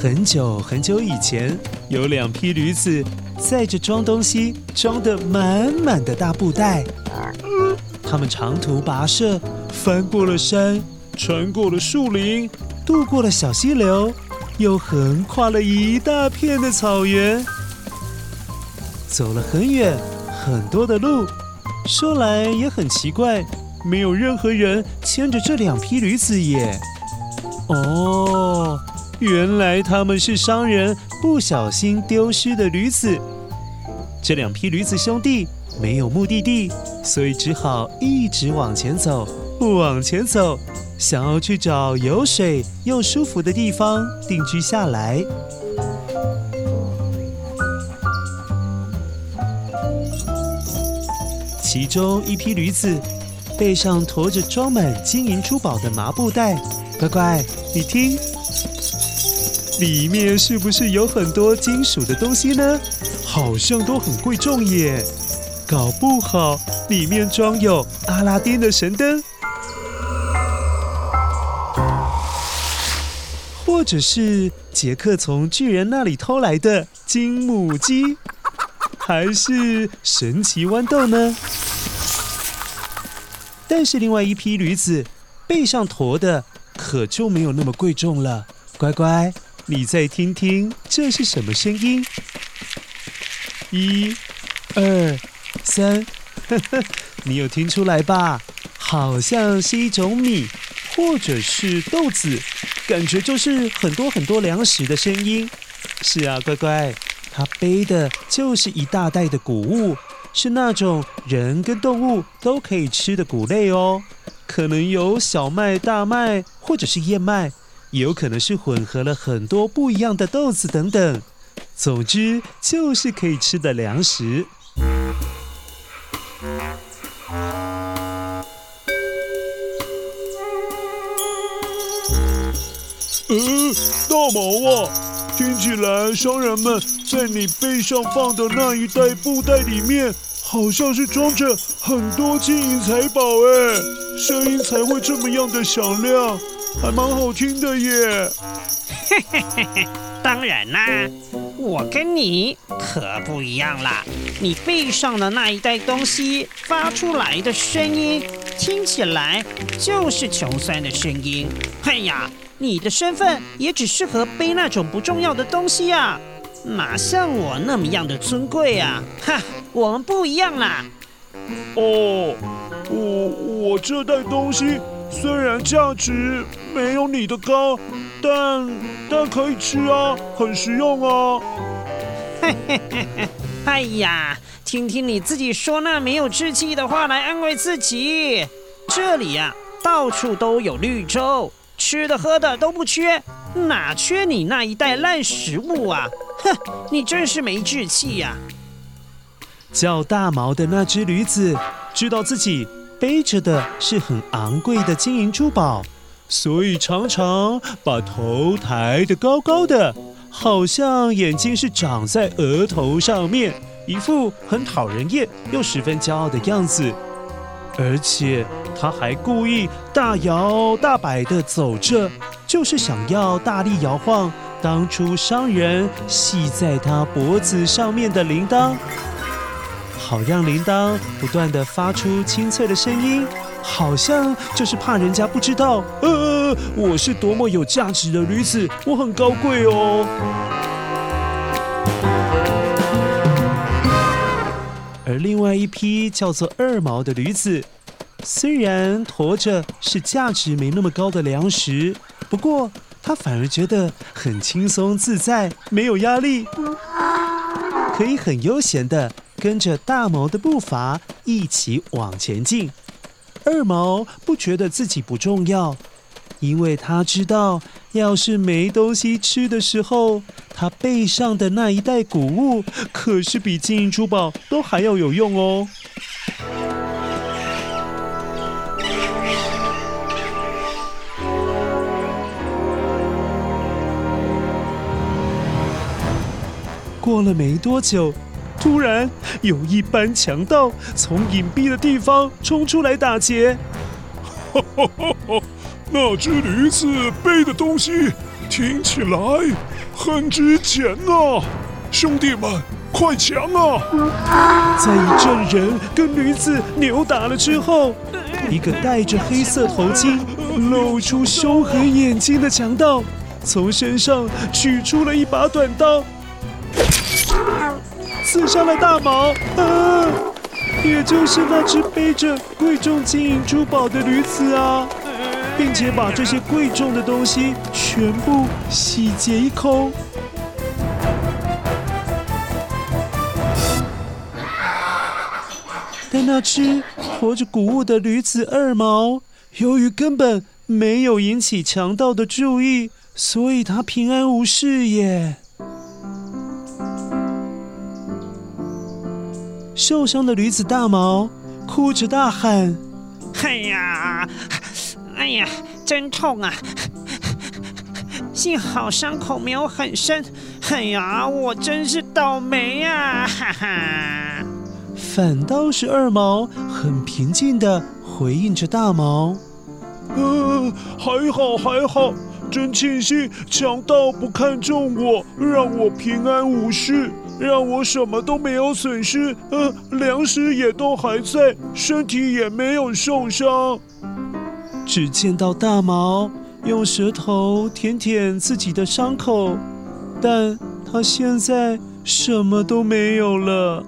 很久很久以前，有两匹驴子载着装东西装得满满的大布袋。他们长途跋涉，翻过了山，穿过了树林，渡过了小溪流，又横跨了一大片的草原，走了很远很多的路。说来也很奇怪，没有任何人牵着这两匹驴子耶。哦。原来他们是商人不小心丢失的驴子。这两匹驴子兄弟没有目的地，所以只好一直往前走，不往前走，想要去找有水又舒服的地方定居下来。其中一批驴子背上驮着装满金银珠宝的麻布袋，乖乖，你听。里面是不是有很多金属的东西呢？好像都很贵重耶！搞不好里面装有阿拉丁的神灯，或者是杰克从巨人那里偷来的金母鸡，还是神奇豌豆呢？但是另外一批驴子背上驮的可就没有那么贵重了，乖乖。你再听听，这是什么声音？一、二、三，呵呵，你有听出来吧？好像是一种米，或者是豆子，感觉就是很多很多粮食的声音。是啊，乖乖，他背的就是一大袋的谷物，是那种人跟动物都可以吃的谷类哦，可能有小麦、大麦，或者是燕麦。也有可能是混合了很多不一样的豆子等等，总之就是可以吃的粮食。嗯，大毛啊，听起来商人们在你背上放的那一袋布袋里面，好像是装着很多金银财宝哎，声音才会这么样的响亮。还蛮好听的耶！嘿嘿嘿嘿，当然啦，我跟你可不一样啦。你背上的那一袋东西发出来的声音，听起来就是穷酸的声音。哎呀，你的身份也只适合背那种不重要的东西啊，哪像我那么样的尊贵啊！哈，我们不一样啦。哦，我我这袋东西。虽然价值没有你的高，但但可以吃啊，很实用啊。嘿嘿嘿嘿，哎呀，听听你自己说那没有志气的话来安慰自己。这里呀，到处都有绿洲，吃的喝的都不缺，哪缺你那一袋烂食物啊？哼，你真是没志气呀！叫大毛的那只驴子知道自己。背着的是很昂贵的金银珠宝，所以常常把头抬得高高的，好像眼睛是长在额头上面，一副很讨人厌又十分骄傲的样子，而且他还故意大摇大摆地走着，就是想要大力摇晃当初商人系在他脖子上面的铃铛，好让铃铛不断的发出清脆的声音，好像就是怕人家不知道，呃，我是多么有价值的驴子，我很高贵哦。而另外一批叫做二毛的驴子，虽然驮着是价值没那么高的粮食，不过它反而觉得很轻松自在，没有压力，可以很悠闲的跟着大毛的步伐一起往前进。二毛不觉得自己不重要。因为他知道，要是没东西吃的时候，他背上的那一袋谷物可是比金银珠宝都还要有用哦。过了没多久，突然有一班强盗从隐蔽的地方冲出来打劫。哈哈哈哈那只驴子背的东西听起来很值钱啊！兄弟们，快抢啊！在一阵人跟驴子扭打了之后，一个戴着黑色头巾、露出凶狠眼睛的强盗，从身上取出了一把短刀，刺伤了大毛。啊，也就是那只背着贵重金银珠宝的驴子啊！并且把这些贵重的东西全部洗劫一空。但那只驮着谷物的驴子二毛，由于根本没有引起强盗的注意，所以他平安无事耶。受伤的驴子大毛哭着大喊：“哎呀！”哎呀，真痛啊！幸好伤口没有很深。哎呀，我真是倒霉呀！哈哈。反倒是二毛很平静地回应着大毛：“呃，还好还好，真庆幸强盗不看中我，让我平安无事，让我什么都没有损失。呃，粮食也都还在，身体也没有受伤。”只见到大毛用舌头舔舔自己的伤口，但他现在什么都没有了。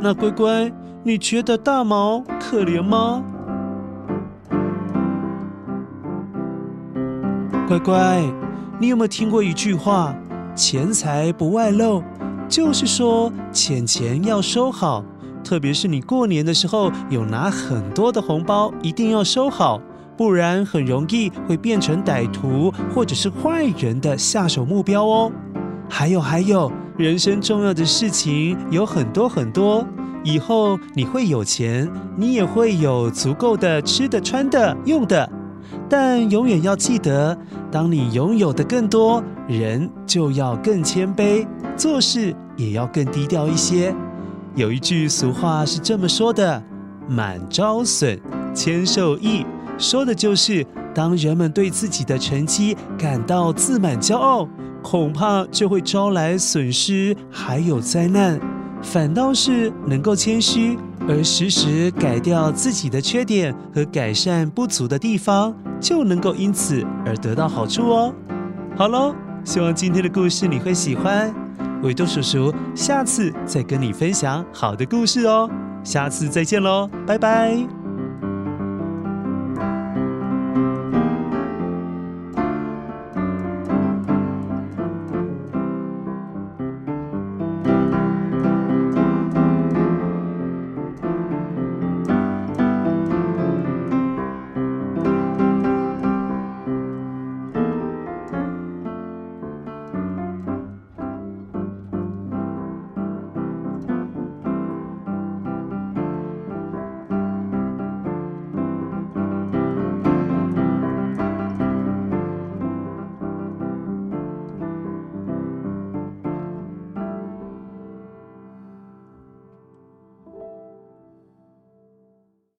那乖乖，你觉得大毛可怜吗？乖乖，你有没有听过一句话：“钱财不外露”，就是说钱钱要收好。特别是你过年的时候有拿很多的红包，一定要收好，不然很容易会变成歹徒或者是坏人的下手目标哦。还有还有，人生重要的事情有很多很多，以后你会有钱，你也会有足够的吃的、穿的、用的，但永远要记得，当你拥有的更多，人就要更谦卑，做事也要更低调一些。有一句俗话是这么说的：“满招损，谦受益。”说的就是当人们对自己的成绩感到自满骄傲，恐怕就会招来损失，还有灾难。反倒是能够谦虚，而时时改掉自己的缺点和改善不足的地方，就能够因此而得到好处哦。好喽，希望今天的故事你会喜欢。维多叔叔，下次再跟你分享好的故事哦。下次再见喽，拜拜。